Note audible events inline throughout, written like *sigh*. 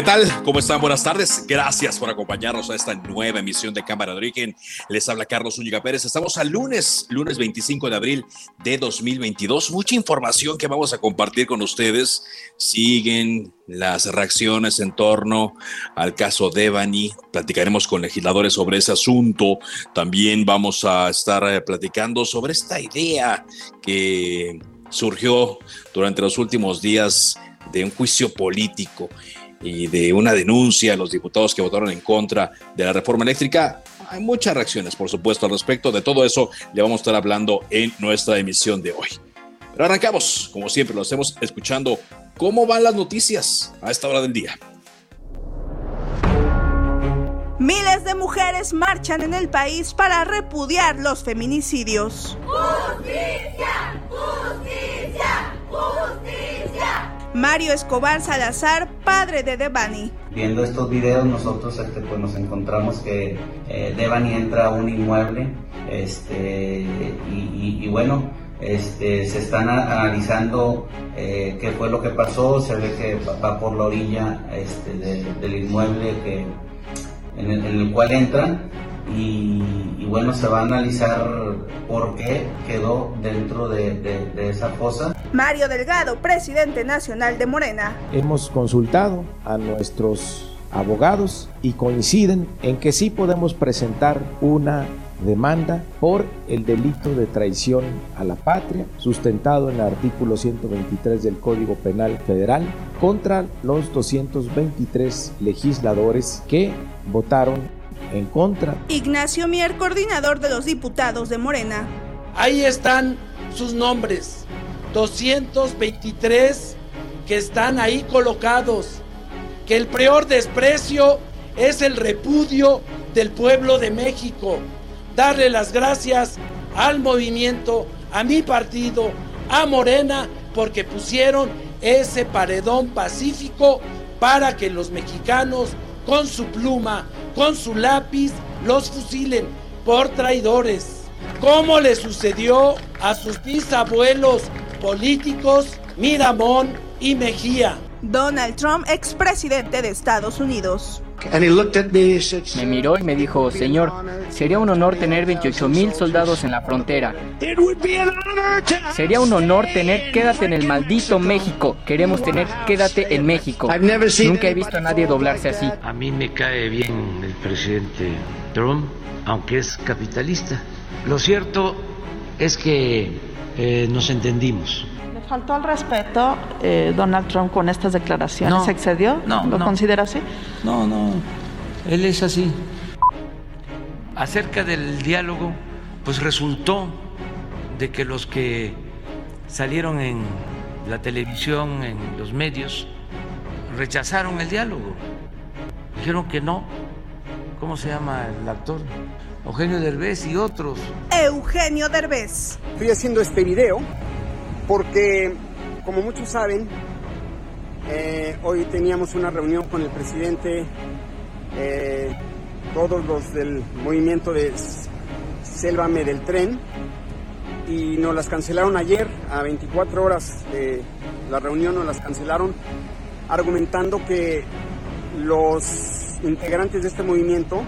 ¿Qué tal? ¿Cómo están? Buenas tardes. Gracias por acompañarnos a esta nueva emisión de Cámara de Origen. Les habla Carlos Úñiga Pérez. Estamos al lunes, lunes 25 de abril de 2022. Mucha información que vamos a compartir con ustedes. Siguen las reacciones en torno al caso Devani. Platicaremos con legisladores sobre ese asunto. También vamos a estar eh, platicando sobre esta idea que surgió durante los últimos días de un juicio político y de una denuncia a los diputados que votaron en contra de la reforma eléctrica. Hay muchas reacciones, por supuesto, al respecto. De todo eso le vamos a estar hablando en nuestra emisión de hoy. Pero arrancamos, como siempre, lo hacemos escuchando cómo van las noticias a esta hora del día. Miles de mujeres marchan en el país para repudiar los feminicidios. ¡Justicia! Mario Escobar Salazar, padre de Devani. Viendo estos videos nosotros este, pues, nos encontramos que eh, Devani entra a un inmueble este, y, bueno, este, se están analizando eh, qué fue lo que pasó, se ve que va por la orilla este, del inmueble que, en, el, cual entran y, bueno, se va a analizar por qué quedó dentro de, esa fosa. Mario Delgado, presidente nacional de Morena. Hemos consultado a nuestros abogados y coinciden en que sí podemos presentar una demanda por el delito de traición a la patria, sustentado en el artículo 123 del Código Penal Federal, contra los 223 legisladores que votaron en contra. Ignacio Mier, coordinador de los diputados de Morena. Ahí están sus nombres, 223 que están ahí colocados, que el peor desprecio es el repudio del pueblo de México. Darle las gracias al movimiento, a mi partido, a Morena, porque pusieron ese paredón pacífico para que los mexicanos con su pluma, con su lápiz, los fusilen por traidores, como le sucedió a sus bisabuelos políticos Miramón y Mejía. Donald Trump, expresidente de Estados Unidos. Me miró y me dijo, Señor, sería un honor tener 28 mil soldados en la frontera. Sería un honor tener quédate en el maldito México. Queremos tener quédate en México. Nunca he visto a nadie doblarse así. A mí me cae bien el presidente Trump, aunque es capitalista. Lo cierto es que eh, nos entendimos faltó al respeto eh, Donald Trump con estas declaraciones. ¿Se excedió? No. ¿Lo considera así? No, no. Él es así. Acerca del diálogo, pues resultó de que los que salieron en la televisión, en los medios, rechazaron el diálogo. Dijeron que no. ¿Cómo se llama el actor? Eugenio Derbez y otros. Eugenio Derbez. Estoy haciendo este video porque, como muchos saben, eh, hoy teníamos una reunión con el presidente, eh, todos los del movimiento de Sélvame del Tren, y nos las cancelaron ayer, a 24 horas de la reunión nos las cancelaron, argumentando que los integrantes de este movimiento,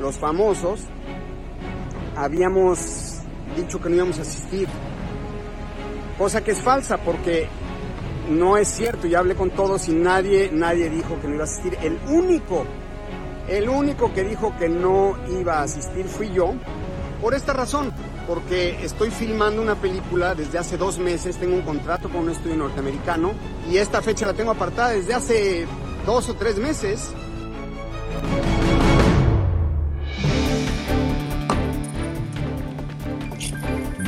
los famosos, habíamos dicho que no íbamos a asistir cosa que es falsa porque no es cierto. Ya hablé con todos y nadie, nadie dijo que no iba a asistir. El único, el único que dijo que no iba a asistir fui yo, por esta razón, porque estoy filmando una película desde hace dos meses, tengo un contrato con un estudio norteamericano y esta fecha la tengo apartada desde hace dos o tres meses.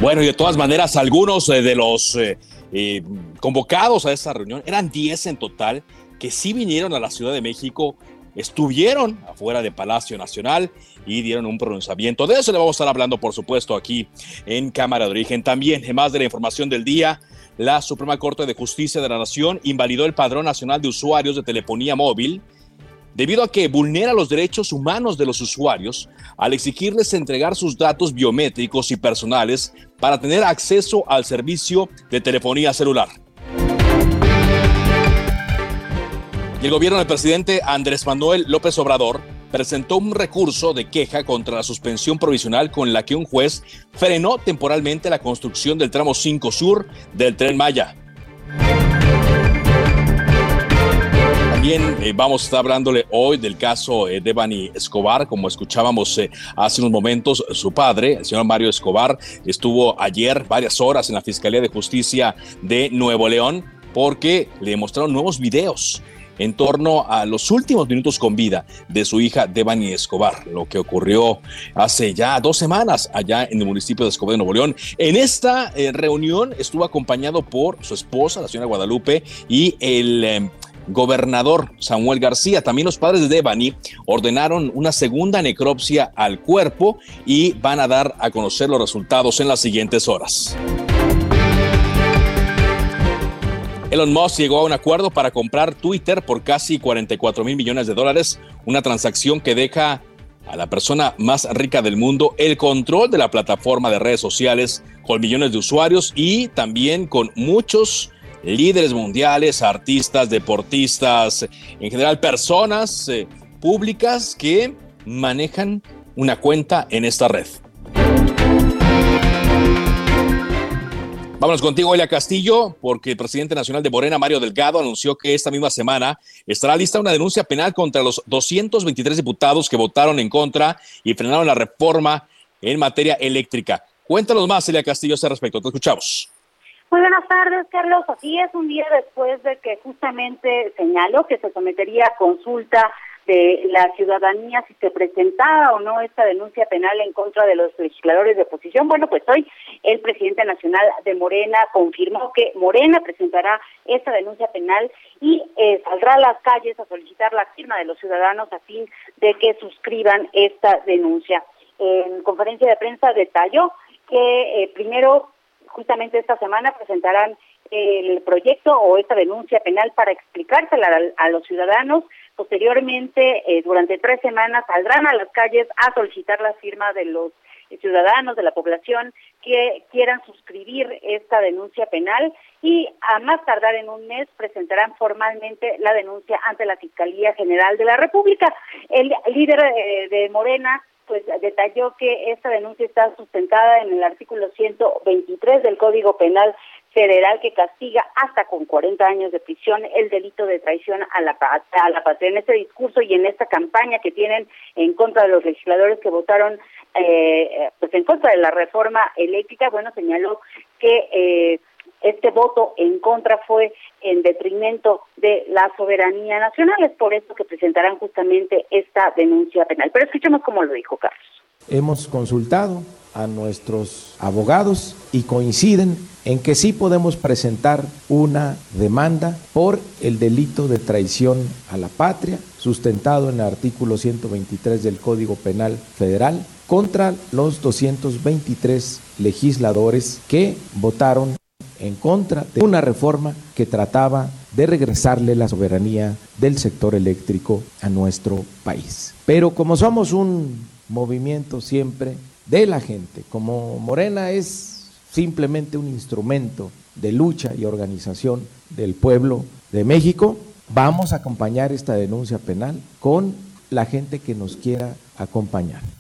Bueno, y de todas maneras, algunos eh, de los eh, eh, convocados a esa reunión, eran 10 en total, que sí vinieron a la Ciudad de México, estuvieron afuera de Palacio Nacional y dieron un pronunciamiento. De eso le vamos a estar hablando, por supuesto, aquí en Cámara de Origen. También, más de la información del día, la Suprema Corte de Justicia de la Nación invalidó el Padrón Nacional de Usuarios de Telefonía Móvil debido a que vulnera los derechos humanos de los usuarios al exigirles entregar sus datos biométricos y personales para tener acceso al servicio de telefonía celular. Y el gobierno del presidente Andrés Manuel López Obrador presentó un recurso de queja contra la suspensión provisional con la que un juez frenó temporalmente la construcción del tramo 5 sur del tren Maya. También eh, vamos a estar hablándole hoy del caso eh, de Bani Escobar, como escuchábamos eh, hace unos momentos, su padre, el señor Mario Escobar, estuvo ayer varias horas en la Fiscalía de Justicia de Nuevo León porque le mostraron nuevos videos en torno a los últimos minutos con vida de su hija Devani Escobar, lo que ocurrió hace ya dos semanas allá en el municipio de Escobar de Nuevo León. En esta reunión estuvo acompañado por su esposa, la señora Guadalupe, y el gobernador Samuel García. También los padres de Devani ordenaron una segunda necropsia al cuerpo y van a dar a conocer los resultados en las siguientes horas. Elon Musk llegó a un acuerdo para comprar Twitter por casi 44 mil millones de dólares, una transacción que deja a la persona más rica del mundo el control de la plataforma de redes sociales con millones de usuarios y también con muchos líderes mundiales, artistas, deportistas, en general personas eh, públicas que manejan una cuenta en esta red. Vámonos contigo, Elia Castillo, porque el presidente nacional de Morena, Mario Delgado, anunció que esta misma semana estará lista una denuncia penal contra los 223 diputados que votaron en contra y frenaron la reforma en materia eléctrica. Cuéntanos más, Elia Castillo, a ese respecto. Te escuchamos. Muy buenas tardes, Carlos. Así es, un día después de que justamente señaló que se sometería a consulta de la ciudadanía si se presentaba o no esta denuncia penal en contra de los legisladores de oposición. Bueno, pues hoy el presidente nacional de Morena confirmó que Morena presentará esta denuncia penal y eh, saldrá a las calles a solicitar la firma de los ciudadanos a fin de que suscriban esta denuncia. En conferencia de prensa detalló que eh, primero justamente esta semana presentarán el proyecto o esta denuncia penal para explicársela a, los ciudadanos. Posteriormente, eh, durante tres semanas, saldrán a las calles a solicitar la firma de los ciudadanos de la población que quieran suscribir esta denuncia penal y a más tardar en un mes presentarán formalmente la denuncia ante la Fiscalía General de la República. El líder eh, de Morena pues detalló que esta denuncia está sustentada en el artículo 123 del Código Penal Federal que castiga hasta con 40 años de prisión el delito de traición a la, a la patria. En este discurso y en esta campaña que tienen en contra de los legisladores que votaron eh, pues en contra de la reforma bueno, señaló que eh, este voto en contra fue en detrimento de la soberanía nacional. Es por eso que presentarán justamente esta denuncia penal. Pero escuchemos cómo lo dijo Carlos. Hemos consultado a nuestros abogados y coinciden en que sí podemos presentar una demanda por el delito de traición a la patria, sustentado en el artículo 123 del Código Penal Federal, contra los 223 legisladores que votaron en contra de una reforma que trataba de regresarle la soberanía del sector eléctrico a nuestro país. Pero como somos un movimiento siempre de la gente, como Morena es simplemente un instrumento de lucha y organización del pueblo de México, vamos a acompañar esta denuncia penal con la gente que nos quiera acompañar.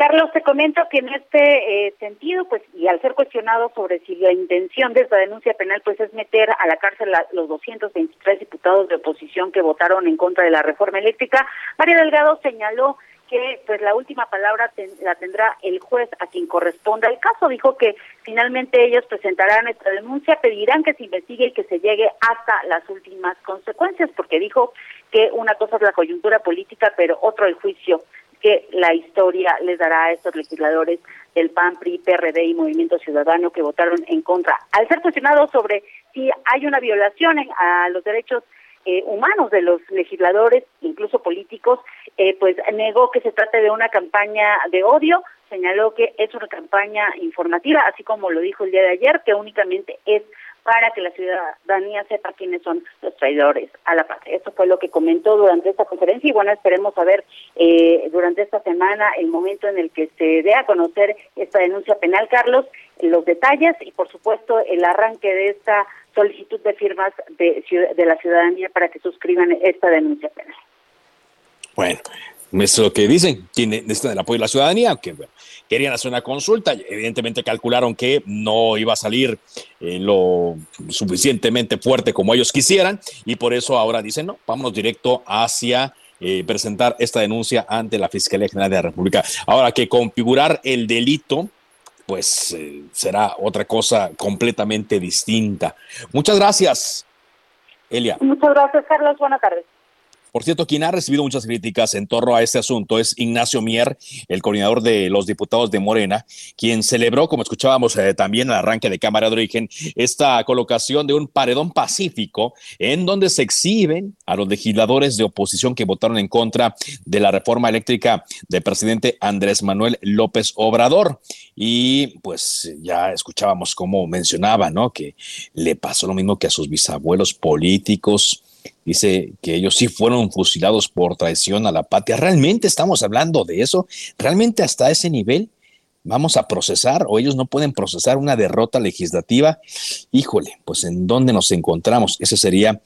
Carlos, te comento que en este eh, sentido, pues, y al ser cuestionado sobre si la intención de esta denuncia penal, pues, es meter a la cárcel a los 223 diputados de oposición que votaron en contra de la reforma eléctrica, María Delgado señaló que pues la última palabra la tendrá el juez a quien corresponda el caso. Dijo que finalmente ellos presentarán esta denuncia, pedirán que se investigue y que se llegue hasta las últimas consecuencias, porque dijo que una cosa es la coyuntura política, pero otro el juicio que la historia les dará a estos legisladores del PAN, PRI, PRD y Movimiento Ciudadano que votaron en contra. Al ser cuestionados sobre si hay una violación a los derechos eh, humanos de los legisladores, incluso políticos, eh, pues negó que se trate de una campaña de odio, señaló que es una campaña informativa, así como lo dijo el día de ayer, que únicamente es para que la ciudadanía sepa quiénes son los traidores a la patria. Esto fue lo que comentó durante esta conferencia y bueno, esperemos a ver eh, durante esta semana el momento en el que se dé a conocer esta denuncia penal, Carlos, los detalles y por supuesto el arranque de esta solicitud de firmas de, de la ciudadanía para que suscriban esta denuncia penal. Bueno, es lo que dicen, necesitan el apoyo de la ciudadanía, que querían hacer una consulta, evidentemente calcularon que no iba a salir lo suficientemente fuerte como ellos quisieran, y por eso ahora dicen, no, vámonos directo hacia eh, presentar esta denuncia ante la Fiscalía General de la República. Ahora que configurar el delito, pues eh, será otra cosa completamente distinta. Muchas gracias, Elia. Muchas gracias, Carlos. Buenas tardes. Por cierto, quien ha recibido muchas críticas en torno a este asunto es Ignacio Mier, el coordinador de los diputados de Morena, quien celebró, como escuchábamos eh, también al arranque de Cámara de Origen, esta colocación de un paredón pacífico en donde se exhiben a los legisladores de oposición que votaron en contra de la reforma eléctrica del presidente Andrés Manuel López Obrador. Y pues ya escuchábamos cómo mencionaba, ¿no? Que le pasó lo mismo que a sus bisabuelos políticos Dice que ellos sí fueron fusilados por traición a la patria. ¿Realmente estamos hablando de eso? ¿Realmente hasta ese nivel vamos a procesar o ellos no pueden procesar una derrota legislativa? Híjole, pues en dónde nos encontramos. Ese sería,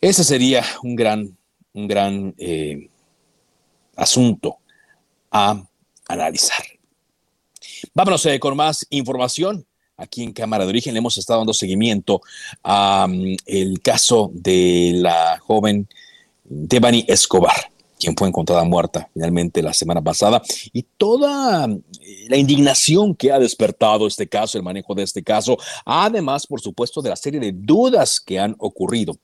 ese sería un gran, un gran eh, asunto a analizar. Vámonos eh, con más información aquí en Cámara de Origen le hemos estado dando seguimiento a mm, caso de la joven Devani Escobar, quien fue encontrada muerta finalmente la semana pasada, y toda mm, la indignación que ha despertado este caso, el manejo de este caso, además, por supuesto, de la serie de dudas que han ocurrido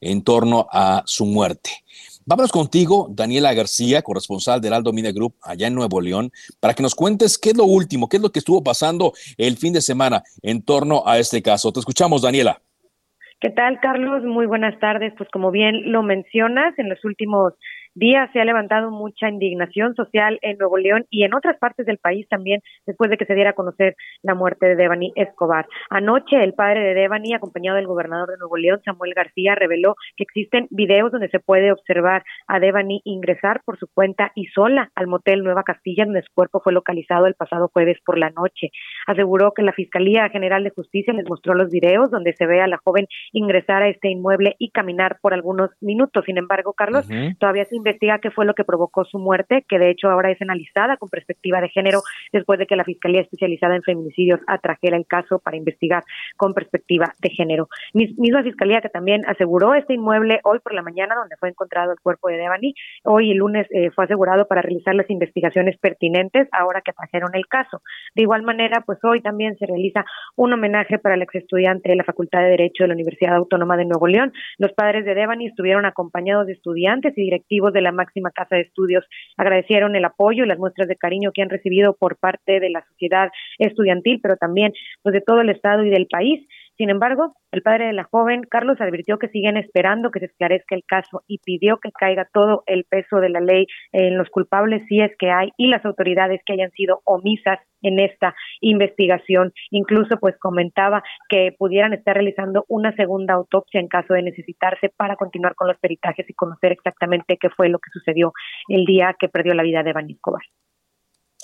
en torno a su muerte. Vámonos contigo, Daniela García, corresponsal del Aldo Media Group allá en Nuevo León, para que nos cuentes qué es lo último, qué es lo que estuvo pasando el fin de semana en torno a este caso. Te escuchamos, Daniela. ¿Qué tal, Carlos? Muy buenas tardes. Pues como bien lo mencionas, en los últimos día se ha levantado mucha indignación social en Nuevo León y en otras partes del país también después de que se diera a conocer la muerte de Devani Escobar. Anoche el padre de Devani, acompañado del gobernador de Nuevo León, Samuel García, reveló que existen videos donde se puede observar a Devani ingresar por su cuenta y sola al motel Nueva Castilla, donde su cuerpo fue localizado el pasado jueves por la noche. Aseguró que la Fiscalía General de Justicia les mostró los videos donde se ve a la joven ingresar a este inmueble y caminar por algunos minutos. Sin embargo, Carlos, todavía se investiga qué fue lo que provocó su muerte, que de hecho ahora es analizada con perspectiva de género después de que la Fiscalía Especializada en Feminicidios atrajera el caso para investigar con perspectiva de género. Misma Fiscalía que también aseguró este inmueble hoy por la mañana donde fue encontrado el cuerpo de Devani, hoy el lunes eh, fue asegurado para realizar las investigaciones pertinentes ahora que atrajeron el caso. De igual manera, pues hoy también se realiza un homenaje para el ex estudiante de la Facultad de Derecho de la Universidad Autónoma de Nuevo León. Los padres de Devani estuvieron acompañados de estudiantes y directivos de la máxima casa de estudios agradecieron el apoyo y las muestras de cariño que han recibido por parte de la sociedad estudiantil, pero también pues de todo el estado y del país. Sin embargo, el padre de la joven, Carlos, advirtió que siguen esperando que se esclarezca el caso y pidió que caiga todo el peso de la ley en los culpables, si es que hay, y las autoridades que hayan sido omisas en esta investigación. Incluso, pues comentaba que pudieran estar realizando una segunda autopsia en caso de necesitarse para continuar con los peritajes y conocer exactamente qué fue lo que sucedió el día que perdió la vida de Van Escobar.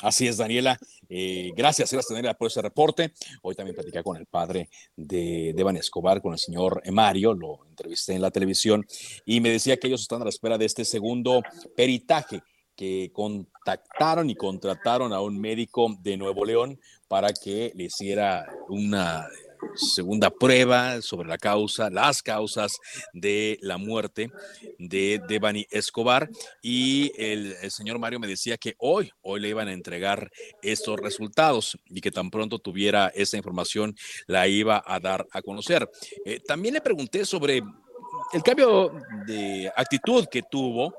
Así es, Daniela. Eh, gracias, gracias, Daniela, por ese reporte. Hoy también platicé con el padre de Devan Escobar, con el señor Mario, lo entrevisté en la televisión y me decía que ellos están a la espera de este segundo peritaje que contactaron y contrataron a un médico de Nuevo León para que le hiciera una segunda prueba sobre la causa, las causas de la muerte de Devani Escobar. Y el, señor Mario me decía que hoy, hoy le iban a entregar estos resultados y que tan pronto tuviera esa información la iba a dar a conocer. Eh, también le pregunté sobre el cambio de actitud que tuvo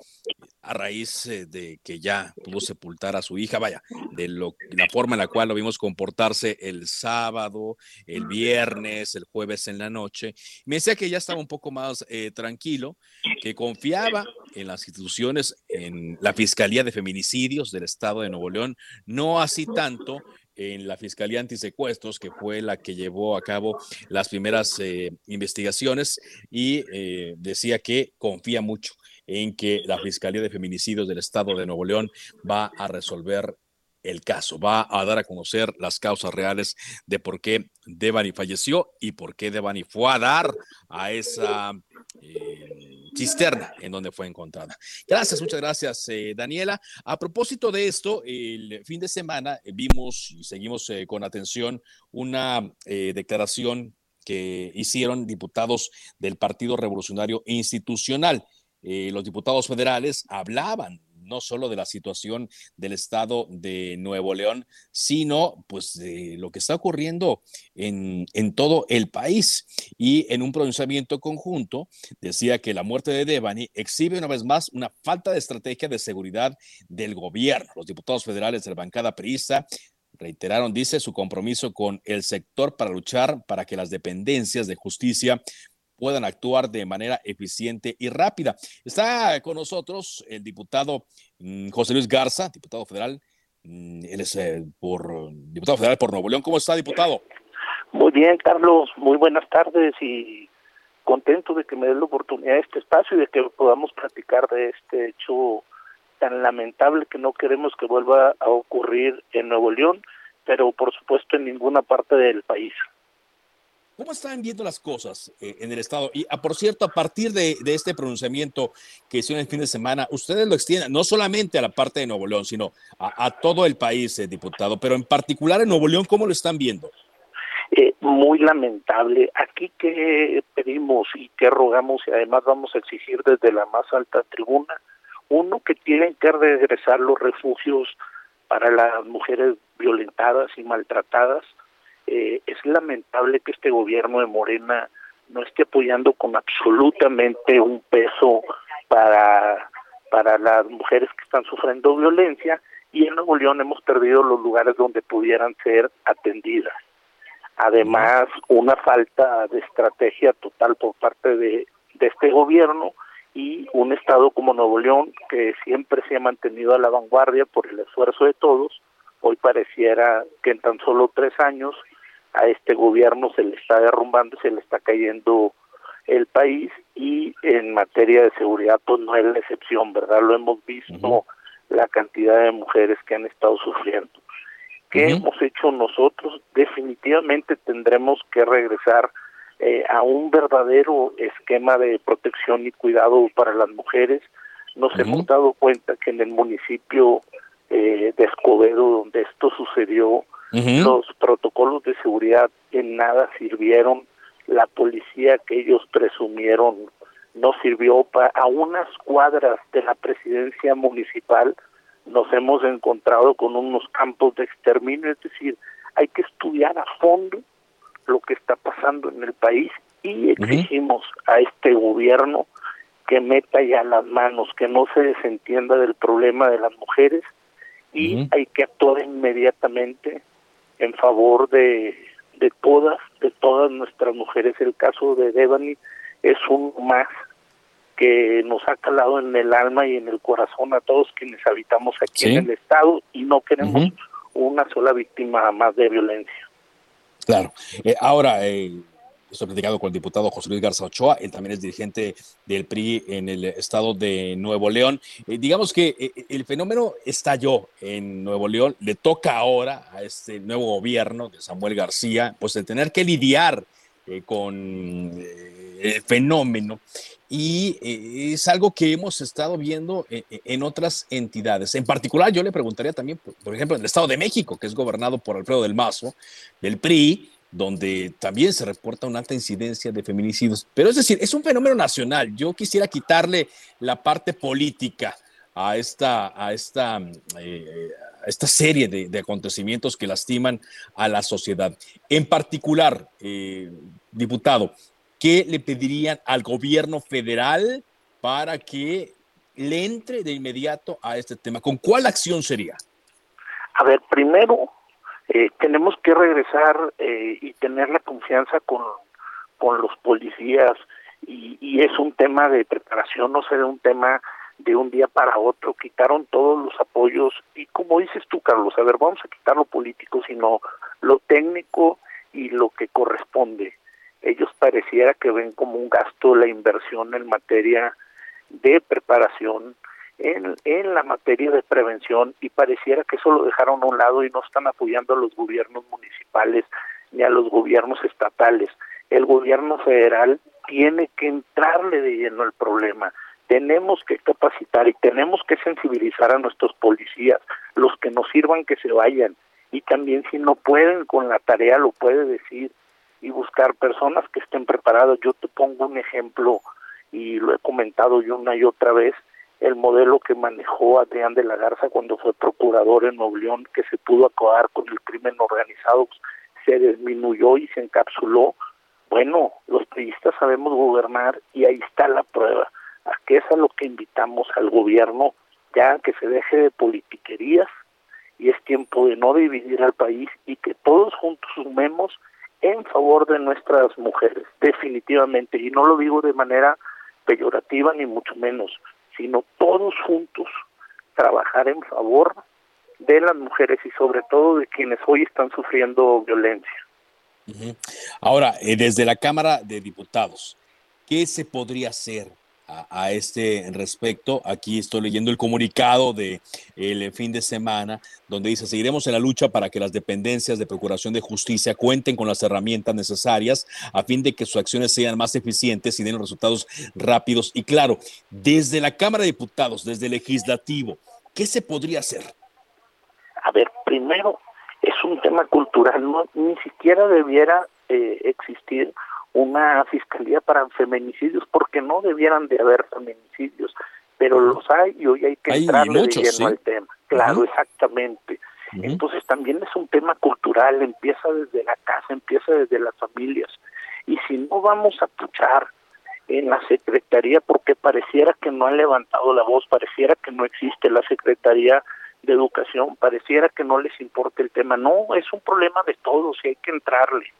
a raíz eh, de que ya pudo sepultar a su hija, vaya, de lo, la forma en la cual lo vimos comportarse el sábado, el viernes, el jueves en la noche, me decía que ya estaba un poco más eh, tranquilo, que confiaba en las instituciones, en la Fiscalía de Feminicidios del Estado de Nuevo León, no así tanto en la Fiscalía Antisecuestros, que fue la que llevó a cabo las primeras eh, investigaciones y eh, decía que confía mucho en que la Fiscalía de Feminicidios del Estado de Nuevo León va a resolver el caso, va a dar a conocer las causas reales de por qué Devani falleció y por qué Devani fue a dar a esa eh, cisterna en donde fue encontrada. Gracias, muchas gracias, eh, Daniela. A propósito de esto, el fin de semana eh, vimos y seguimos con atención una declaración que hicieron diputados del Partido Revolucionario Institucional. Los diputados federales hablaban no solo de la situación del estado de Nuevo León, sino pues de lo que está ocurriendo en, en todo el país. Y en un pronunciamiento conjunto decía que la muerte de Devani exhibe una vez más una falta de estrategia de seguridad del gobierno. Los diputados federales de la bancada priista reiteraron, dice, su compromiso con el sector para luchar para que las dependencias de justicia puedan actuar de manera eficiente y rápida. Está con nosotros el diputado mm, José Luis Garza, diputado federal. Mm, él es eh, por diputado federal por Nuevo León. ¿Cómo está, diputado? Muy bien, Carlos. Muy buenas tardes y contento de que me dé la oportunidad de este espacio y de que podamos platicar de este hecho tan lamentable que no queremos que vuelva a ocurrir en Nuevo León, pero por supuesto en ninguna parte del país. ¿Cómo están viendo las cosas eh, en el Estado? Y, ah, por cierto, a partir de, este pronunciamiento que hicieron el fin de semana, ustedes lo extienden no solamente a la parte de Nuevo León, sino a, todo el país, eh, diputado, pero en particular en Nuevo León, ¿cómo lo están viendo? Eh, muy lamentable. Aquí que pedimos y que rogamos y además vamos a exigir desde la más alta tribuna, uno que tienen que regresar los refugios para las mujeres violentadas y maltratadas, eh, es lamentable que este gobierno de Morena no esté apoyando con absolutamente un peso para, para las mujeres que están sufriendo violencia y en Nuevo León hemos perdido los lugares donde pudieran ser atendidas. Además, una falta de estrategia total por parte de, de este gobierno y un estado como Nuevo León que siempre se ha mantenido a la vanguardia por el esfuerzo de todos, hoy pareciera que en tan solo tres años a este gobierno se le está derrumbando, se le está cayendo el país y en materia de seguridad pues no es la excepción, ¿verdad? Lo hemos visto la cantidad de mujeres que han estado sufriendo. ¿Qué hemos hecho nosotros? Definitivamente tendremos que regresar eh, a un verdadero esquema de protección y cuidado para las mujeres. Nos hemos dado cuenta que en el municipio eh, de Escobedo, donde esto sucedió, los protocolos de seguridad en nada sirvieron, la policía que ellos presumieron no sirvió para a unas cuadras de la presidencia municipal nos hemos encontrado con unos campos de exterminio, es decir, hay que estudiar a fondo lo que está pasando en el país y exigimos a este gobierno que meta ya las manos, que no se desentienda del problema de las mujeres y hay que actuar inmediatamente en favor de, de todas, de todas nuestras mujeres. El caso de Devani es un más que nos ha calado en el alma y en el corazón a todos quienes habitamos aquí en el estado y no queremos una sola víctima más de violencia. Claro. Eh, ahora, eh, Estoy platicando con el diputado José Luis Garza Ochoa, él también es dirigente del PRI en el estado de Nuevo León. Eh, digamos que eh, el fenómeno estalló en Nuevo León, le toca ahora a este nuevo gobierno de Samuel García, pues el tener que lidiar eh, con el fenómeno y eh, es algo que hemos estado viendo eh, eh, en otras entidades. En particular, yo le preguntaría también, por ejemplo, en el Estado de México, que es gobernado por Alfredo del Mazo, del PRI, donde también se reporta una alta incidencia de feminicidios. Pero es decir, es un fenómeno nacional. Yo quisiera quitarle la parte política a esta, a esta, esta serie de, acontecimientos que lastiman a la sociedad. En particular, diputado, ¿qué le pedirían al gobierno federal para que le entre de inmediato a este tema? ¿Con cuál acción sería? A ver, primero eh, tenemos que regresar eh, y tener la confianza con, con los policías y, y, es un tema de preparación, no será un tema de un día para otro, quitaron todos los apoyos y como dices tú, Carlos, a ver, vamos a quitar lo político, sino lo técnico y lo que corresponde. Ellos pareciera que ven como un gasto la inversión en materia de preparación, en, la materia de prevención y pareciera que eso lo dejaron a un lado y no están apoyando a los gobiernos municipales ni a los gobiernos estatales. El gobierno federal tiene que entrarle de lleno al problema. Tenemos que capacitar y tenemos que sensibilizar a nuestros policías, los que nos sirvan que se vayan. Y también si no pueden con la tarea, lo puede decir y buscar personas que estén preparadas. Yo te pongo un ejemplo y lo he comentado yo una y otra vez, el modelo que manejó Adrián de la Garza cuando fue procurador en Nuevo León, que se pudo acabar con el crimen organizado, se disminuyó y se encapsuló. Bueno, los periodistas sabemos gobernar y ahí está la prueba. A que es a lo que invitamos al gobierno, ya que se deje de politiquerías y es tiempo de no dividir al país y que todos juntos sumemos en favor de nuestras mujeres, definitivamente, y no lo digo de manera peyorativa ni mucho menos, sino todos juntos trabajar en favor de las mujeres y sobre todo de quienes hoy están sufriendo violencia. Ahora, eh, desde la Cámara de Diputados, ¿qué se podría hacer a, este respecto. Aquí estoy leyendo el comunicado de el fin de semana donde dice, seguiremos en la lucha para que las dependencias de Procuración de Justicia cuenten con las herramientas necesarias a fin de que sus acciones sean más eficientes y den resultados rápidos. Y claro, desde la Cámara de Diputados, desde el legislativo, ¿qué se podría hacer? A ver, primero es un tema cultural, no, ni siquiera debiera eh, existir una fiscalía para feminicidios porque no debieran de haber feminicidios, pero los hay y hoy hay que entrar de lleno al tema. Claro, exactamente. Entonces también es un tema cultural, empieza desde la casa, empieza desde las familias. Y si no vamos a puchar en la Secretaría, porque pareciera que no han levantado la voz, pareciera que no existe la Secretaría de Educación, pareciera que no les importa el tema. No, es un problema de todos y hay que entrarle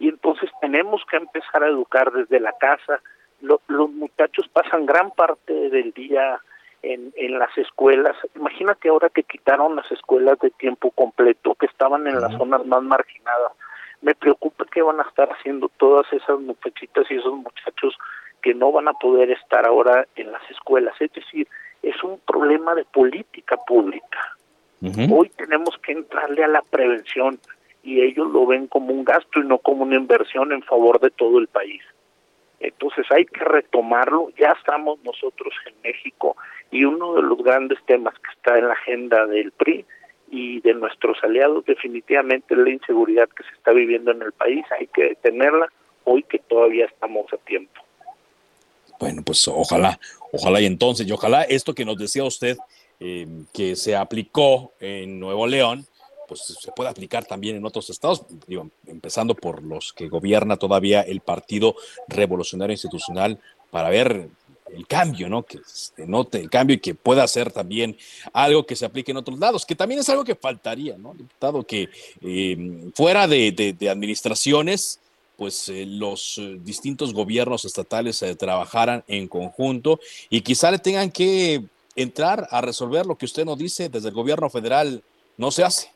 y entonces tenemos que empezar a educar desde la casa. los muchachos pasan gran parte del día en, en las escuelas. Imagínate ahora que quitaron las escuelas de tiempo completo, que estaban en las zonas más marginadas. Me preocupa que van a estar haciendo todas esas muchachitas y esos muchachos que no van a poder estar ahora en las escuelas. Es decir, es un problema de política pública. Hoy tenemos que entrarle a la prevención y ellos lo ven como un gasto y no como una inversión en favor de todo el país. Entonces hay que retomarlo, ya estamos nosotros en México y uno de los grandes temas que está en la agenda del PRI y de nuestros aliados definitivamente es la inseguridad que se está viviendo en el país, hay que detenerla hoy que todavía estamos a tiempo. Bueno, pues ojalá, ojalá y entonces, y ojalá esto que nos decía usted, eh, que se aplicó en Nuevo León, pues se puede aplicar también en otros estados, digo, empezando por los que gobierna todavía el Partido Revolucionario Institucional, para ver el cambio, ¿no? Que se note el cambio y que pueda ser también algo que se aplique en otros lados, que también es algo que faltaría, ¿no? Diputado, que eh, fuera de, administraciones, pues eh, los eh, distintos gobiernos estatales trabajaran en conjunto y quizá le tengan que entrar a resolver lo que usted nos dice desde el gobierno federal no se hace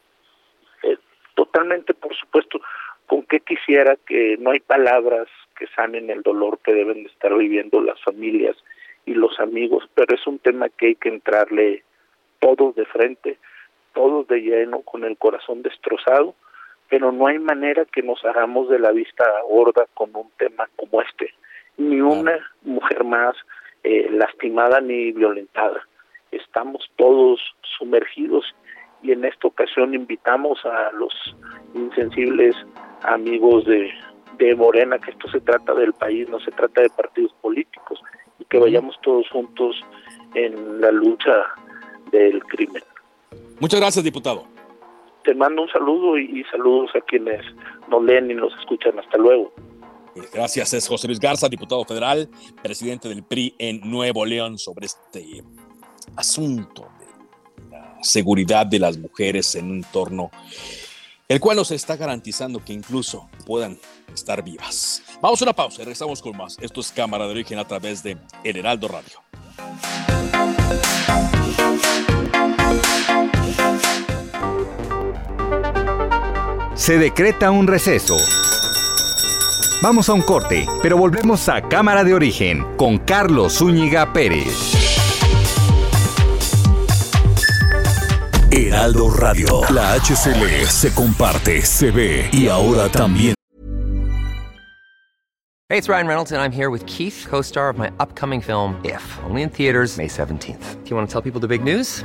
totalmente, por supuesto, con que quisiera que no hay palabras que sanen el dolor que deben de estar viviendo las familias y los amigos, pero es un tema que hay que entrarle todos de frente, todos de lleno, con el corazón destrozado, pero no hay manera que nos hagamos de la vista gorda con un tema como este. ni una mujer más eh, lastimada ni violentada. Estamos todos sumergidos y en esta ocasión invitamos a los insensibles amigos de, de Morena que esto se trata del país, no se trata de partidos políticos y que vayamos todos juntos en la lucha del crimen. Muchas gracias, diputado. Te mando un saludo y, saludos a quienes nos leen y nos escuchan. Hasta luego. Gracias, es José Luis Garza, diputado federal, presidente del PRI en Nuevo León, sobre este asunto de seguridad de las mujeres en un entorno el cual nos está garantizando que incluso puedan estar vivas. Vamos a una pausa y regresamos con más. Esto es Cámara de Origen a través de El Heraldo Radio. Se decreta un receso. Vamos a un corte, pero volvemos a Cámara de Origen con Carlos Zúñiga Pérez. Heraldo Radio. La HCL se comparte, se ve y ahora también. Hey, it's Ryan Reynolds, and I'm here with Keith, co star of my upcoming film, If, only in theaters, May 17th. Do you want to tell people the big news?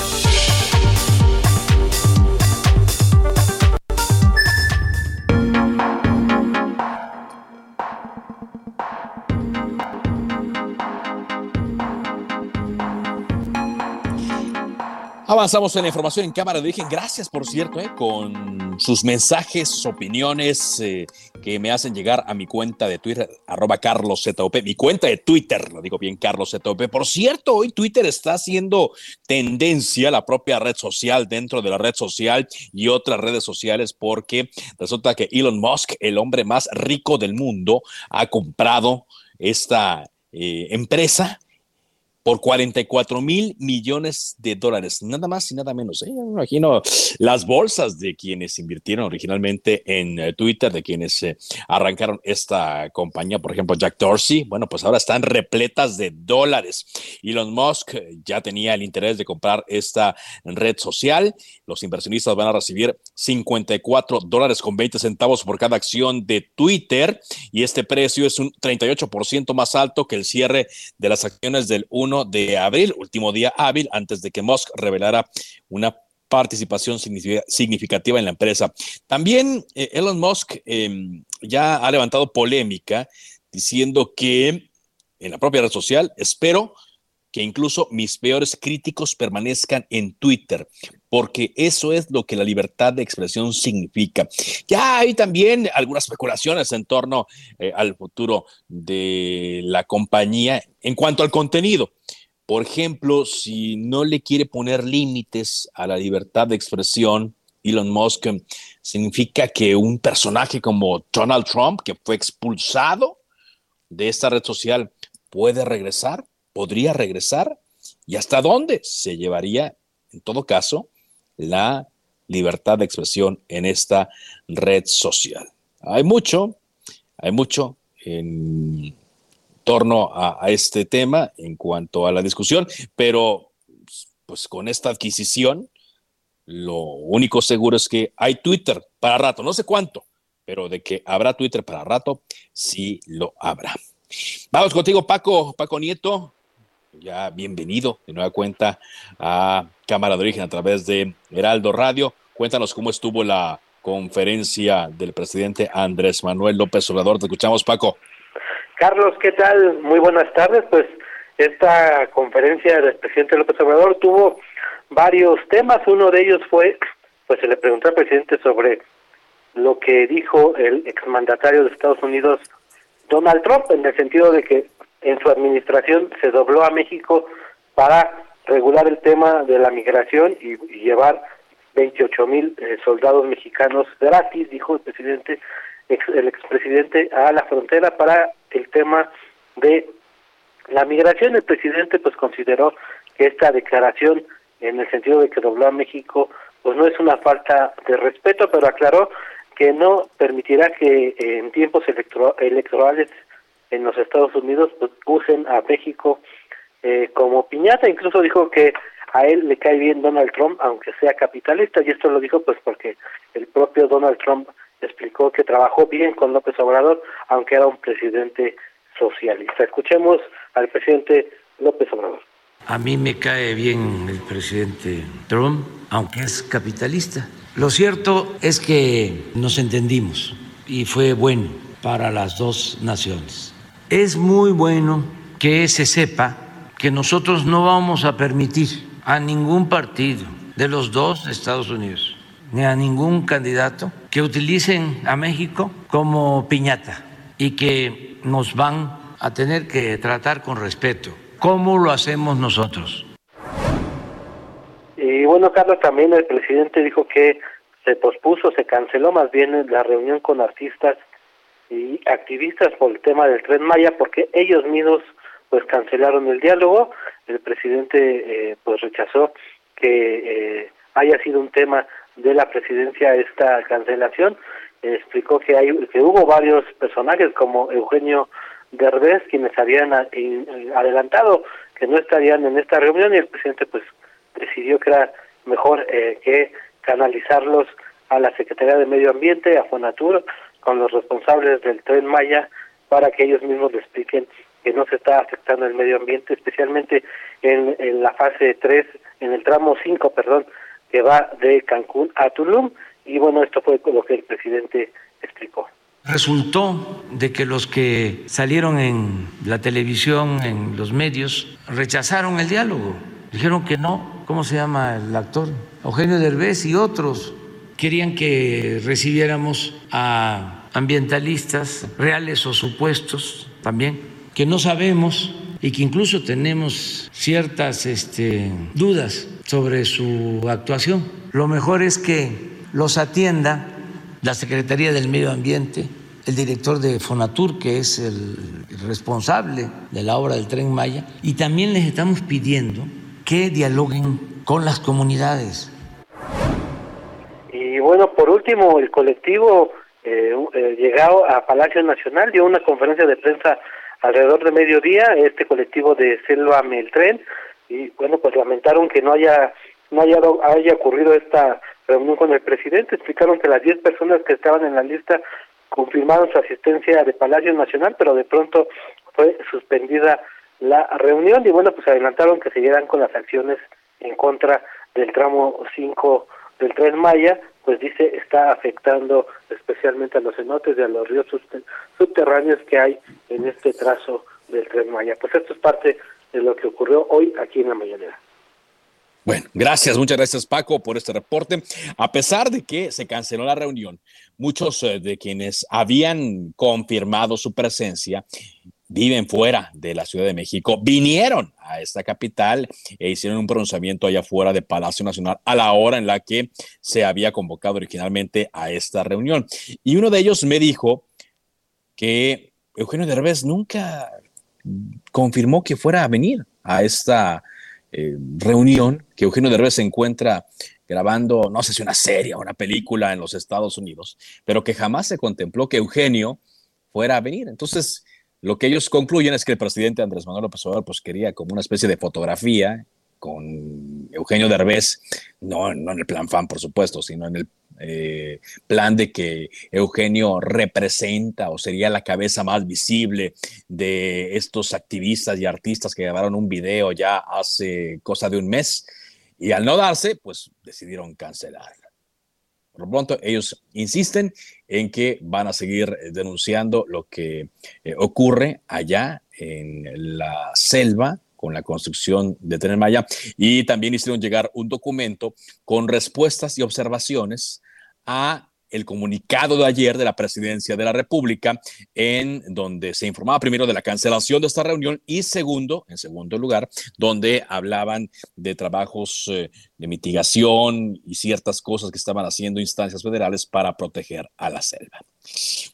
Avanzamos en la información en Cámara de Origen. Gracias, por cierto, eh, con sus mensajes, opiniones eh, que me hacen llegar a mi cuenta de Twitter, arroba carloszop. Mi cuenta de Twitter, lo digo bien, carloszop. Por cierto, hoy Twitter está haciendo tendencia, la propia red social dentro de la red social y otras redes sociales, porque resulta que Elon Musk, el hombre más rico del mundo, ha comprado esta eh, empresa por 44 mil millones de dólares, nada más y nada menos. ¿eh? me imagino las bolsas de quienes invirtieron originalmente en eh, Twitter, de quienes eh, arrancaron esta compañía, por ejemplo, Jack Dorsey, bueno, pues ahora están repletas de dólares. Elon Musk ya tenía el interés de comprar esta red social. Los inversionistas van a recibir 54 dólares con 20 centavos por cada acción de Twitter y este precio es un 38% más alto que el cierre de las acciones del 1 de abril, último día hábil, antes de que Musk revelara una participación significativa en la empresa. También eh, Elon Musk em, ya ha levantado polémica diciendo que en la propia red social, espero que incluso mis peores críticos permanezcan en Twitter, porque eso es lo que la libertad de expresión significa. Ya hay también algunas especulaciones en torno eh, al futuro de la compañía en cuanto al contenido. Por ejemplo, si no le quiere poner límites a la libertad de expresión, Elon Musk, significa que un personaje como Donald Trump, que fue expulsado de esta red social, puede regresar podría regresar y hasta dónde se llevaría, en todo caso, la libertad de expresión en esta red social. Hay mucho, hay mucho en torno a, este tema en cuanto a la discusión, pero pues con esta adquisición, lo único seguro es que hay Twitter para rato, no sé cuánto, pero de que habrá Twitter para rato, sí lo habrá. Vamos contigo, Paco, Paco Nieto ya bienvenido de nueva cuenta a Cámara de Origen a través de Heraldo Radio. Cuéntanos cómo estuvo la conferencia del presidente Andrés Manuel López Obrador. Te escuchamos, Paco. Carlos, ¿qué tal? Muy buenas tardes. Pues esta conferencia del presidente López Obrador tuvo varios temas. Uno de ellos fue, pues se le preguntó al presidente sobre lo que dijo el exmandatario de Estados Unidos, Donald Trump, en el sentido de que en su administración se dobló a México para regular el tema de la migración y, llevar 28 mil eh, soldados mexicanos gratis, dijo el presidente, el expresidente, a la frontera para el tema de la migración. El presidente pues consideró que esta declaración, en el sentido de que dobló a México, pues no es una falta de respeto, pero aclaró que no permitirá que en tiempos electorales en los Estados Unidos pues, usen a México eh, como piñata. Incluso dijo que a él le cae bien Donald Trump, aunque sea capitalista, y esto lo dijo pues porque el propio Donald Trump explicó que trabajó bien con López Obrador, aunque era un presidente socialista. Escuchemos al presidente López Obrador. A mí me cae bien el presidente Trump, aunque es capitalista. Lo cierto es que nos entendimos y fue bueno para las dos naciones. Es muy bueno que se sepa que nosotros no vamos a permitir a ningún partido de los dos Estados Unidos ni a ningún candidato que utilicen a México como piñata y que nos van a tener que tratar con respeto. ¿Cómo lo hacemos nosotros? Y bueno, Carlos, también el presidente dijo que se pospuso, se canceló más bien la reunión con artistas y activistas por el tema del tren Maya porque ellos mismos pues cancelaron el diálogo. El presidente eh, pues rechazó que eh, haya sido un tema de la presidencia esta cancelación. explicó que hay que hubo varios personajes como Eugenio Derbez quienes habían eh, adelantado que no estarían en esta reunión y el presidente pues decidió que era mejor eh, que canalizarlos a la Secretaría de Medio Ambiente, a Fonatur, con los responsables del tren Maya, para que ellos mismos le expliquen que no se está afectando el medio ambiente, especialmente en, en la fase 3, en el tramo 5, perdón, que va de Cancún a Tulum. Y bueno, esto fue lo que el presidente explicó. Resultó de que los que salieron en la televisión, en los medios, rechazaron el diálogo. Dijeron que no. ¿Cómo se llama el actor? Eugenio Derbez y otros querían que recibiéramos a ambientalistas reales o supuestos también, que no sabemos y que incluso tenemos ciertas este, dudas sobre su actuación. Lo mejor es que los atienda la Secretaría del Medio Ambiente, el director de Fonatur, que es el responsable de la obra del tren Maya, y también les estamos pidiendo que dialoguen con las comunidades. Último, el colectivo eh, eh, llegado a Palacio Nacional dio una conferencia de prensa alrededor de mediodía, este colectivo de Selva Meltren, y bueno, pues lamentaron que no haya no haya, haya ocurrido esta reunión con el presidente, explicaron que las 10 personas que estaban en la lista confirmaron su asistencia de Palacio Nacional, pero de pronto fue suspendida la reunión y bueno, pues adelantaron que siguieran con las acciones en contra del tramo 5 del tren Maya, pues dice está afectando especialmente a los cenotes y a los ríos subterráneos que hay en este trazo del tren Maya. Pues esto es parte de lo que ocurrió hoy aquí en la mañanera. Bueno, gracias, muchas gracias Paco por este reporte. A pesar de que se canceló la reunión, muchos eh, de quienes habían confirmado su presencia viven fuera de la Ciudad de México, vinieron a esta capital e hicieron un pronunciamiento allá afuera de Palacio Nacional a la hora en la que se había convocado originalmente a esta reunión. Y uno de ellos me dijo que Eugenio Derbez nunca confirmó que fuera a venir a esta eh, reunión, que Eugenio Derbez se encuentra grabando, no sé si una serie o una película en los Estados Unidos, pero que jamás se contempló que Eugenio fuera a venir. Entonces, lo que ellos concluyen es que el presidente Andrés Manuel López Obrador pues quería como una especie de fotografía con Eugenio Derbez, no, no en el plan fan, por supuesto, sino en el eh, plan de que Eugenio representa o sería la cabeza más visible de estos activistas y artistas que grabaron un video ya hace cosa de un mes y al no darse, pues decidieron cancelar. Por pronto, ellos insisten en que van a seguir denunciando lo que eh, ocurre allá en la selva con la construcción de Tren y también hicieron llegar un documento con respuestas y observaciones a el comunicado de ayer de la presidencia de la República, en donde se informaba primero de la cancelación de esta reunión y segundo, en segundo lugar, donde hablaban de trabajos eh, de mitigación y ciertas cosas que estaban haciendo instancias federales para proteger a la selva.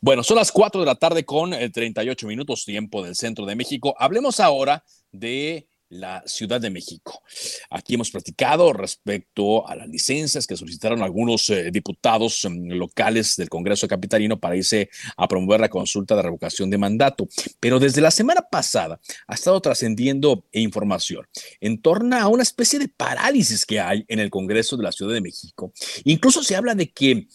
Bueno, son las 4 de la tarde con 38 eh, minutos tiempo del centro de México. Hablemos ahora de la Ciudad de México. Aquí hemos platicado respecto a las licencias que solicitaron algunos eh, diputados mm, locales del Congreso Capitalino para irse a promover la consulta de revocación de mandato. Pero desde la semana pasada ha estado trascendiendo información en torno a una especie de parálisis que hay en el Congreso de la Ciudad de México. Incluso se habla de que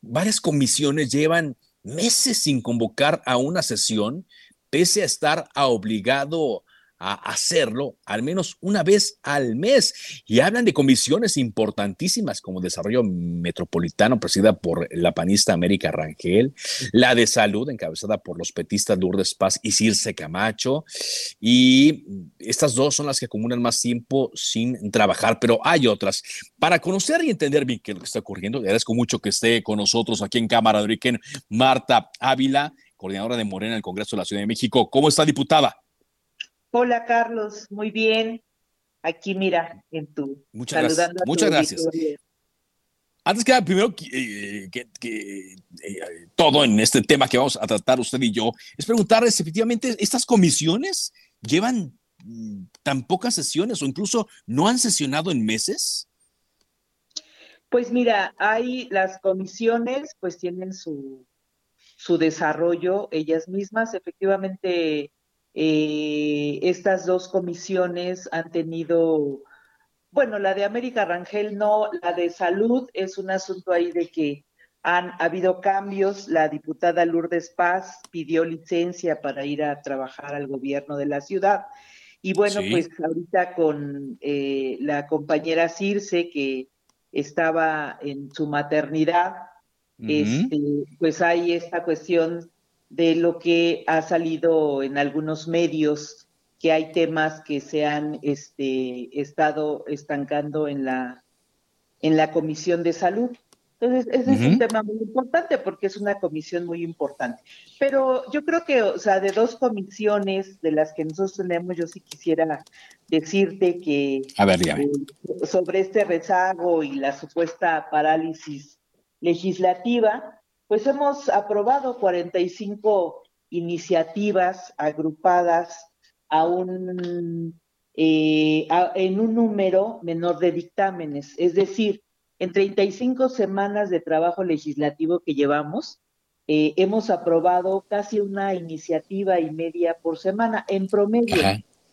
varias comisiones llevan meses sin convocar a una sesión, pese a estar obligado a hacerlo al menos una vez al mes. Y hablan de comisiones importantísimas como Desarrollo Metropolitano, presidida por la panista América Rangel, la de Salud, encabezada por los petistas Lourdes Paz y Circe Camacho. Y estas dos son las que acumulan más tiempo sin trabajar, pero hay otras. Para conocer y entender bien qué lo que está ocurriendo, le agradezco mucho que esté con nosotros aquí en Cámara de Origen, Marta Ávila, coordinadora de Morena en el Congreso de la Ciudad de México. ¿Cómo está, diputada? Hola Carlos, muy bien. Aquí mira, en tu Muchas gracias. Muchas gracias. Antes que nada, primero que, eh, todo en este tema que vamos a tratar usted y yo, es preguntarles efectivamente, ¿estas comisiones llevan mm, tan pocas sesiones o incluso no han sesionado en meses? Pues mira, hay las comisiones, pues tienen su, su desarrollo ellas mismas. Efectivamente, eh, estas dos comisiones han tenido, bueno, la de América Rangel no, la de salud es un asunto ahí de que han habido cambios. La diputada Lourdes Paz pidió licencia para ir a trabajar al gobierno de la ciudad. Y bueno, pues ahorita con eh, la compañera Circe, que estaba en su maternidad, este, pues hay esta cuestión de lo que ha salido en algunos medios, que hay temas que se han este, estado estancando en la, en la Comisión de Salud. Entonces, ese es un tema muy importante porque es una comisión muy importante. Pero yo creo que, o sea, de dos comisiones de las que nosotros tenemos, yo sí quisiera decirte que A ver, eh, sobre este rezago y la supuesta parálisis legislativa, pues hemos aprobado 45 iniciativas agrupadas a un, eh, en un número menor de dictámenes. Es decir, en 35 semanas de trabajo legislativo que llevamos, eh, hemos aprobado casi una iniciativa y media por semana en promedio.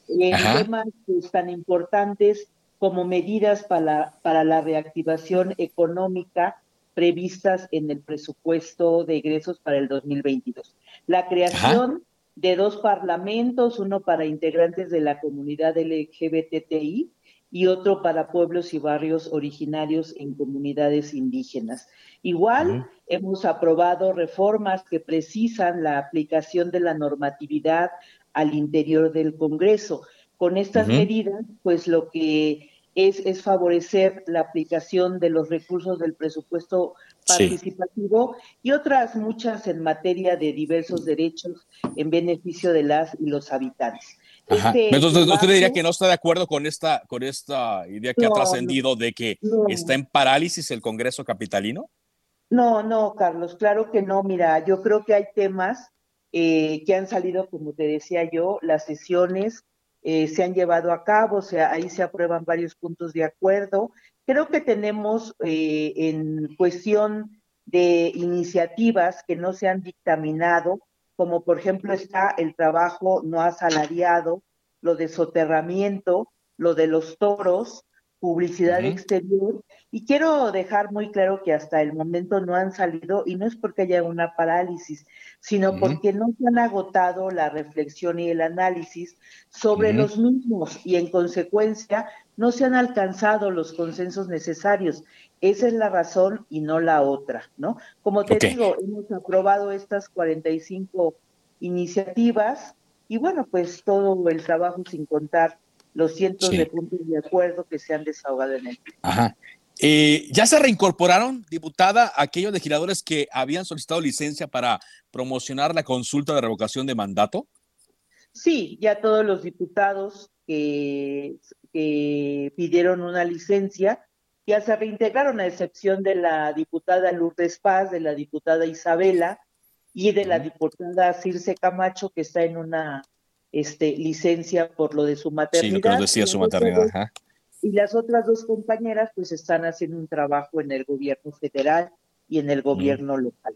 En temas tan importantes como medidas para, para la reactivación económica previstas en el presupuesto de egresos para el 2022. La creación de dos parlamentos, uno para integrantes de la comunidad LGBTI y otro para pueblos y barrios originarios en comunidades indígenas. Igual, hemos aprobado reformas que precisan la aplicación de la normatividad al interior del Congreso. Con estas medidas, pues lo que es, favorecer la aplicación de los recursos del presupuesto participativo y otras muchas en materia de diversos derechos en beneficio de las y los habitantes. Este Entonces, ¿usted diría que no está de acuerdo con esta, con esta idea que ha trascendido de que está en parálisis el Congreso Capitalino? No, no, Carlos, claro que no. Mira, yo creo que hay temas eh, que han salido, como te decía yo, las sesiones eh, se han llevado a cabo, o sea, ahí se aprueban varios puntos de acuerdo. Creo que tenemos eh, en cuestión de iniciativas que no se han dictaminado, como por ejemplo está el trabajo no asalariado, lo de soterramiento, lo de los toros, publicidad exterior. Y quiero dejar muy claro que hasta el momento no han salido, y no es porque haya una parálisis, sino porque no se han agotado la reflexión y el análisis sobre los mismos, y en consecuencia no se han alcanzado los consensos necesarios. Esa es la razón y no la otra, ¿no? Como te digo, hemos aprobado estas 45 iniciativas y bueno, pues todo el trabajo sin contar los cientos de puntos de acuerdo que se han desahogado en el Ajá. Eh, ¿Ya se reincorporaron, diputada, aquellos legisladores que habían solicitado licencia para promocionar la consulta de revocación de mandato? Sí, ya todos los diputados que, pidieron una licencia ya se reintegraron, a excepción de la diputada Lourdes Paz, de la diputada Isabela y de la diputada Circe Camacho, que está en una este, licencia por lo de su maternidad. Sí, lo que nos decía su maternidad. Ajá y las otras dos compañeras pues están haciendo un trabajo en el gobierno federal y en el gobierno local.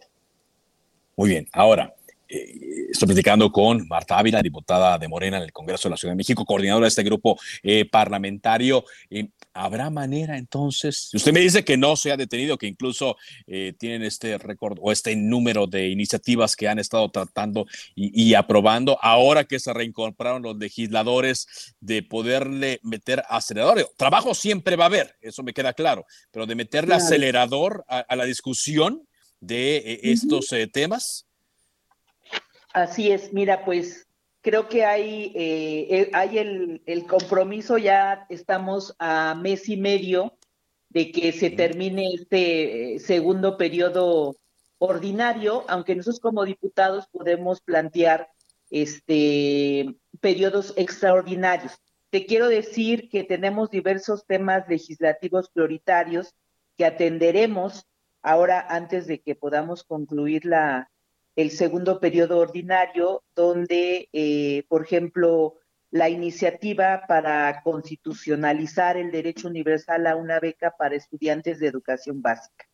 Muy bien, ahora, eh, estoy platicando con Marta Ávila, diputada de Morena en el Congreso de la Ciudad de México, coordinadora de este grupo eh, parlamentario. Eh, ¿Habrá manera entonces? Usted me dice que no se ha detenido, que incluso tienen este récord o este número de iniciativas que han estado tratando y, aprobando. Ahora que se reincorporaron los legisladores, de poderle meter acelerador. Trabajo siempre va a haber, eso me queda claro, pero de meterle acelerador a, la discusión de estos temas. Así es, mira, pues creo que hay, eh, eh, hay el, compromiso, ya estamos a mes y medio de que se termine este eh, segundo periodo ordinario, aunque nosotros como diputados podemos plantear este periodos extraordinarios. Te quiero decir que tenemos diversos temas legislativos prioritarios que atenderemos ahora antes de que podamos concluir la, el segundo periodo ordinario, donde, eh, por ejemplo, la iniciativa para constitucionalizar el derecho universal a una beca para estudiantes de educación básica.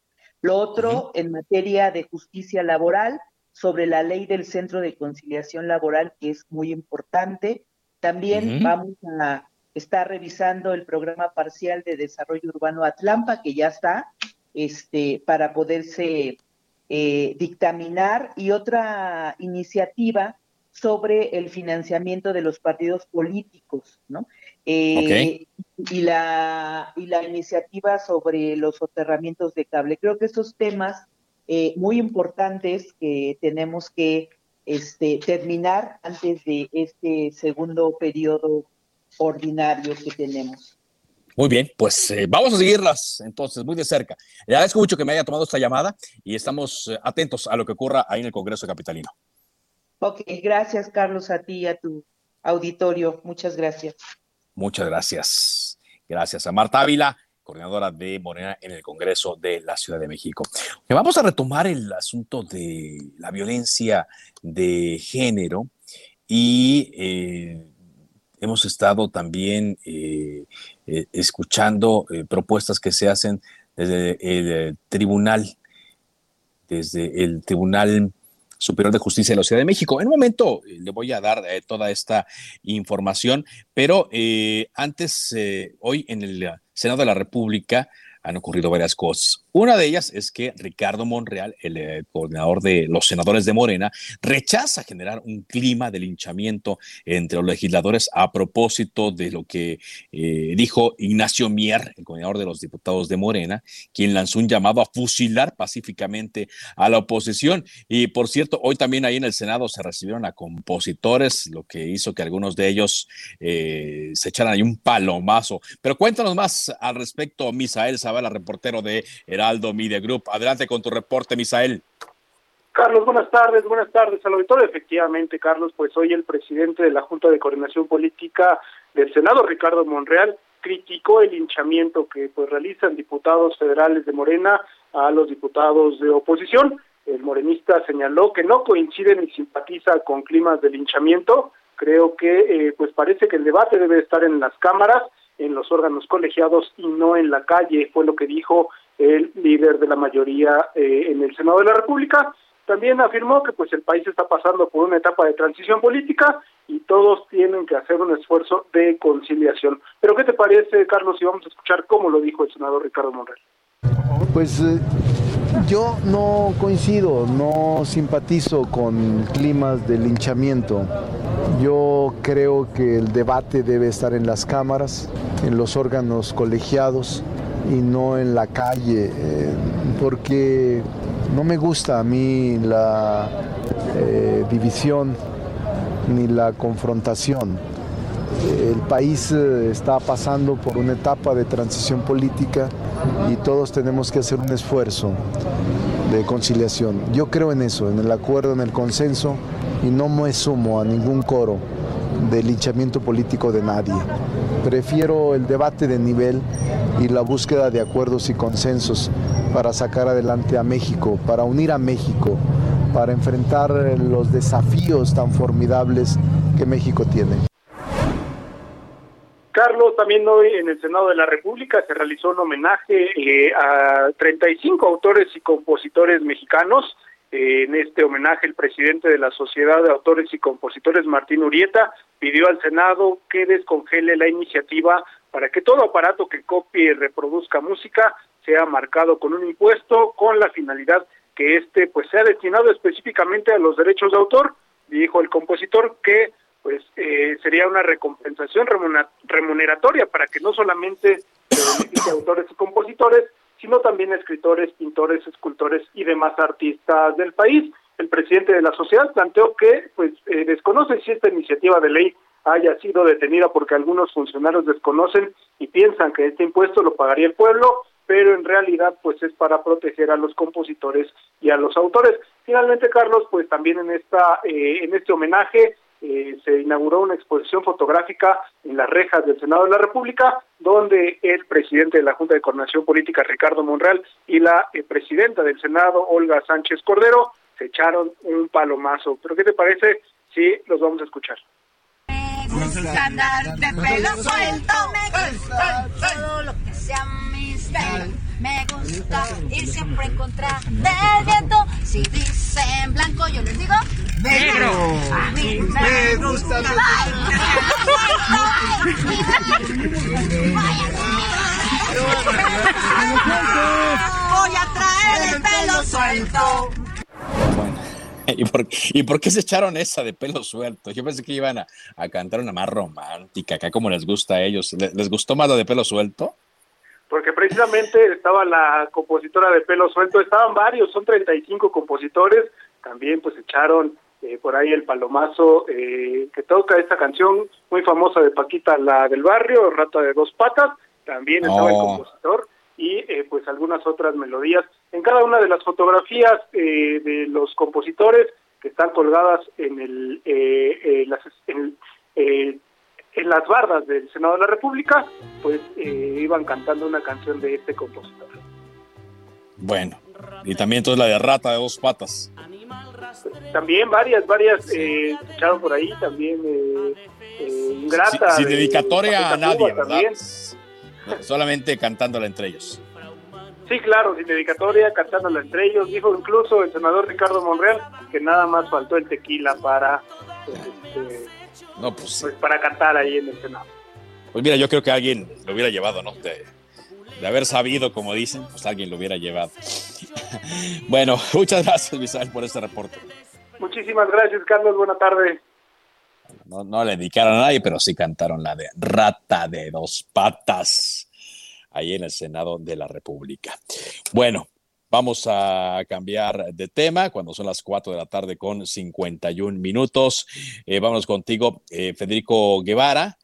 Lo otro, en materia de justicia laboral, sobre la ley del Centro de Conciliación Laboral, que es muy importante. También vamos a estar revisando el programa parcial de desarrollo urbano Atlampa, que ya está, este, para poderse eh, dictaminar y otra iniciativa sobre el financiamiento de los partidos políticos, ¿no? Eh, y, la, y la iniciativa sobre los soterramientos de cable. Creo que estos temas eh, muy importantes que tenemos que este, terminar antes de este segundo periodo ordinario que tenemos. Muy bien, pues eh, vamos a seguirlas entonces muy de cerca. Le agradezco mucho que me haya tomado esta llamada y estamos eh, atentos a lo que ocurra ahí en el Congreso Capitalino. Ok, gracias Carlos a ti y a tu auditorio. Muchas gracias. Muchas gracias. Gracias a Marta Ávila, coordinadora de Morena en el Congreso de la Ciudad de México. Vamos a retomar el asunto de la violencia de género y eh, hemos estado también eh, eh, escuchando eh, propuestas que se hacen desde el tribunal, desde el Tribunal Superior de Justicia de la Ciudad de México. En un momento le voy a dar toda esta información, pero antes, hoy en el Senado de la República, han ocurrido varias cosas. Una de ellas es que Ricardo Monreal, el eh, coordinador de los senadores de Morena, rechaza generar un clima de linchamiento entre los legisladores a propósito de lo que eh, dijo Ignacio Mier, el coordinador de los diputados de Morena, quien lanzó un llamado a fusilar pacíficamente a la oposición. Y por cierto, hoy también ahí en el Senado se recibieron a compositores, lo que hizo que algunos de ellos eh, se echaran ahí un palomazo. Pero cuéntanos más al respecto, Misael la reportero de Heraldo Media Group. Adelante con tu reporte, Misael. Carlos, buenas tardes, buenas tardes al auditorio. Efectivamente, Carlos, pues hoy el presidente de la Junta de Coordinación Política del Senado, Ricardo Monreal, criticó el hinchamiento que pues realizan diputados federales de Morena a los diputados de oposición. El morenista señaló que no coincide ni simpatiza con climas de linchamiento. Creo que eh, pues parece que el debate debe estar en las cámaras en los órganos colegiados y no en la calle, fue lo que dijo el líder de la mayoría eh, en el Senado de la República. También afirmó que pues el país está pasando por una etapa de transición política y todos tienen que hacer un esfuerzo de conciliación. Pero ¿qué te parece, Carlos, si vamos a escuchar cómo lo dijo el senador Ricardo Monreal? Pues eh, yo no coincido, no simpatizo con climas de linchamiento. Yo creo que el debate debe estar en las cámaras, en los órganos colegiados y no en la calle, eh, porque no me gusta a mí la eh, división ni la confrontación. El país eh, está pasando por una etapa de transición política y todos tenemos que hacer un esfuerzo de conciliación. Yo creo en eso, en el acuerdo, en el consenso y no me sumo a ningún coro de linchamiento político de nadie. Prefiero el debate de nivel y la búsqueda de acuerdos y consensos para sacar adelante a México, para unir a México, para enfrentar los desafíos tan formidables que México tiene. Carlos, también hoy en el Senado de la República se realizó un homenaje eh, a 35 autores y compositores mexicanos. Eh, en este homenaje, el presidente de la Sociedad de Autores y Compositores, Martín Urieta, pidió al Senado que descongele la iniciativa para que todo aparato que copie y reproduzca música sea marcado con un impuesto con la finalidad que este pues sea destinado específicamente a los derechos de autor. Dijo el compositor que pues eh, sería una recompensación remuneratoria para que no solamente se beneficie autores y compositores, sino también escritores, pintores, escultores y demás artistas del país. El presidente de la sociedad planteó que pues eh, desconoce si esta iniciativa de ley haya sido detenida porque algunos funcionarios desconocen y piensan que este impuesto lo pagaría el pueblo, pero en realidad pues es para proteger a los compositores y a los autores. Finalmente, Carlos, pues también en esta eh, en este homenaje eh, se inauguró una exposición fotográfica en las rejas del Senado de la República, donde el presidente de la Junta de Coordinación Política, Ricardo Monreal, y la eh, presidenta del Senado, Olga Sánchez Cordero, se echaron un palomazo. ¿Pero qué te parece si los vamos a escuchar? Me gusta andar de pelo suelto, me gusta todo lo que sea misterio. Me gusta ir siempre en contra del viento. Si dicen blanco, yo les digo negro. A mí me gusta. Voy a traer el pelo suelto. ¿Y por, ¿Y por, qué se echaron esa de pelo suelto? Yo pensé que iban a, a cantar una más romántica, acá como les gusta a ellos. ¿Les, ¿Les, gustó más la de pelo suelto? Porque precisamente estaba la compositora de pelo suelto, estaban varios, son 35 compositores, también pues echaron eh, por ahí el palomazo eh, que toca esta canción muy famosa de Paquita, la del barrio, Rata de dos patas, también estaba el compositor y eh, pues algunas otras melodías. En cada una de las fotografías eh, de los compositores que están colgadas en el, eh, las, en, en las bardas del Senado de la República, pues iban cantando una canción de este compositor. Bueno, y también entonces la de Rata de dos patas. También varias, varias eh, escucharon por ahí, también eh, eh, Ingrata. Sin, sin de- dedicatoria a nadie, Cuba ¿verdad? también. Solamente cantándola entre ellos. Sí, claro, sin dedicatoria, cantándola entre ellos. Dijo incluso el senador Ricardo Monreal que nada más faltó el tequila para, pues, este, No, pues, pues, para cantar ahí en el Senado. pues mira, yo creo que alguien lo hubiera llevado, ¿no? De, de haber sabido, como dicen, pues alguien lo hubiera llevado. *laughs* bueno, muchas gracias, Misael, por este reporte. Muchísimas gracias, Carlos. Buena tarde. No, no le dedicaron a nadie, pero sí cantaron la de Rata de dos patas ahí en el Senado de la República. Bueno, vamos a cambiar de tema cuando son las 4 de la tarde con 51 minutos. Eh, vámonos contigo, eh, Federico Guevara.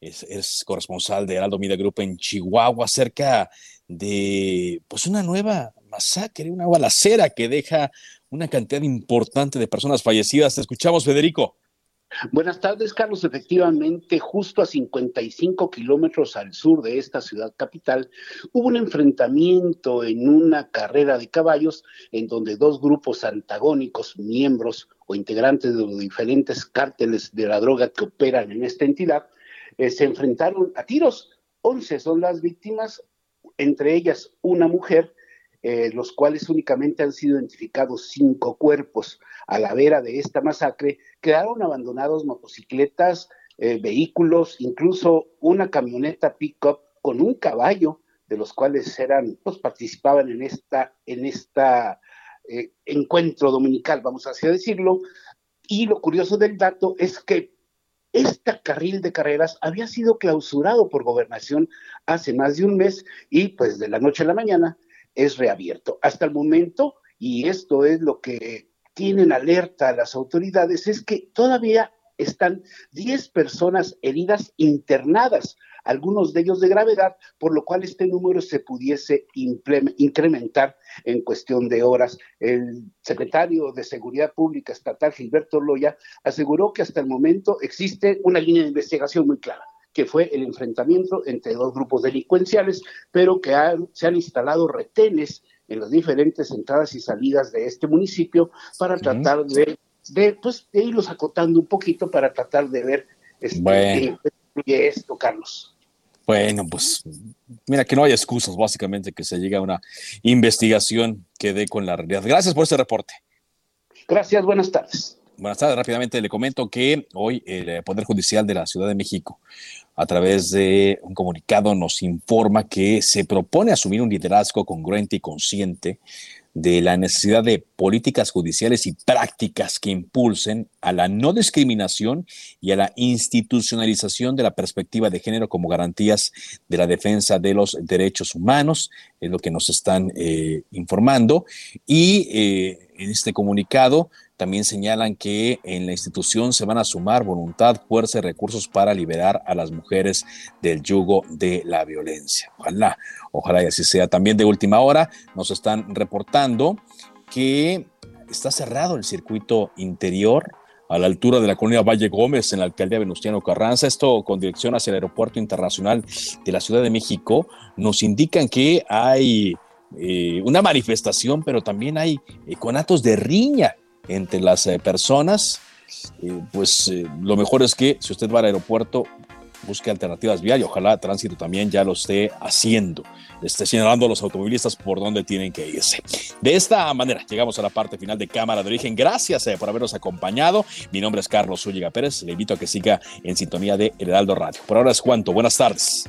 Es, es corresponsal de Heraldo Media Group en Chihuahua acerca de pues una nueva masacre, una balacera que deja una cantidad importante de personas fallecidas. Te escuchamos, Federico. Buenas tardes, Carlos. Efectivamente, justo a 55 kilómetros al sur de esta ciudad capital, hubo un enfrentamiento en una carrera de caballos en donde dos grupos antagónicos, miembros o integrantes de los diferentes cárteles de la droga que operan en esta entidad, eh, se enfrentaron a tiros. 11 son las víctimas, entre ellas una mujer, eh, los cuales únicamente han sido identificados cinco cuerpos. A la vera de esta masacre quedaron abandonados motocicletas, eh, vehículos, incluso una camioneta pick-up con un caballo, de los cuales eran, pues participaban en esta, en esta eh, encuentro dominical, vamos así a decirlo. Y lo curioso del dato es que este carril de carreras había sido clausurado por gobernación hace más de un mes y pues de la noche a la mañana es reabierto. Hasta el momento, y esto es lo que tienen alerta a las autoridades, es que todavía están 10 personas heridas internadas, algunos de ellos de gravedad, por lo cual este número se pudiese incrementar en cuestión de horas. El secretario de Seguridad Pública Estatal, Gilberto Loya, aseguró que hasta el momento existe una línea de investigación muy clara que fue el enfrentamiento entre dos grupos delincuenciales, pero que se han instalado retenes en las diferentes entradas y salidas de este municipio para tratar de, pues, de irlos acotando un poquito para tratar de ver este, qué esto, Carlos. Bueno, pues mira que no hay excusas, básicamente, que se llegue a una investigación que dé con la realidad. Gracias por este reporte. Gracias, buenas tardes. Buenas tardes, rápidamente le comento que hoy el Poder Judicial de la Ciudad de México a través de un comunicado nos informa que se propone asumir un liderazgo congruente y consciente de la necesidad de políticas judiciales y prácticas que impulsen a la no discriminación y a la institucionalización de la perspectiva de género como garantías de la defensa de los derechos humanos, es lo que nos están eh, informando. Y eh, en este comunicado también señalan que en la institución se van a sumar voluntad, fuerza y recursos para liberar a las mujeres del yugo de la violencia. Ojalá, ojalá y así sea. También de última hora nos están reportando que está cerrado el circuito interior a la altura de la colonia Valle Gómez en la alcaldía Venustiano Carranza. Esto con dirección hacia el aeropuerto internacional de la Ciudad de México. Nos indican que hay eh, una manifestación, pero también hay eh, conatos de riña entre las eh, personas, eh, pues eh, lo mejor es que si usted va al aeropuerto, busque alternativas viales ojalá tránsito también ya lo esté haciendo, esté señalando a los automovilistas por dónde tienen que irse. De esta manera llegamos a la parte final de Cámara de Origen. Gracias por habernos acompañado. Mi nombre es Carlos Zúñiga Pérez. Le invito a que siga en sintonía de Heraldo Radio. Por ahora es cuanto. Buenas tardes.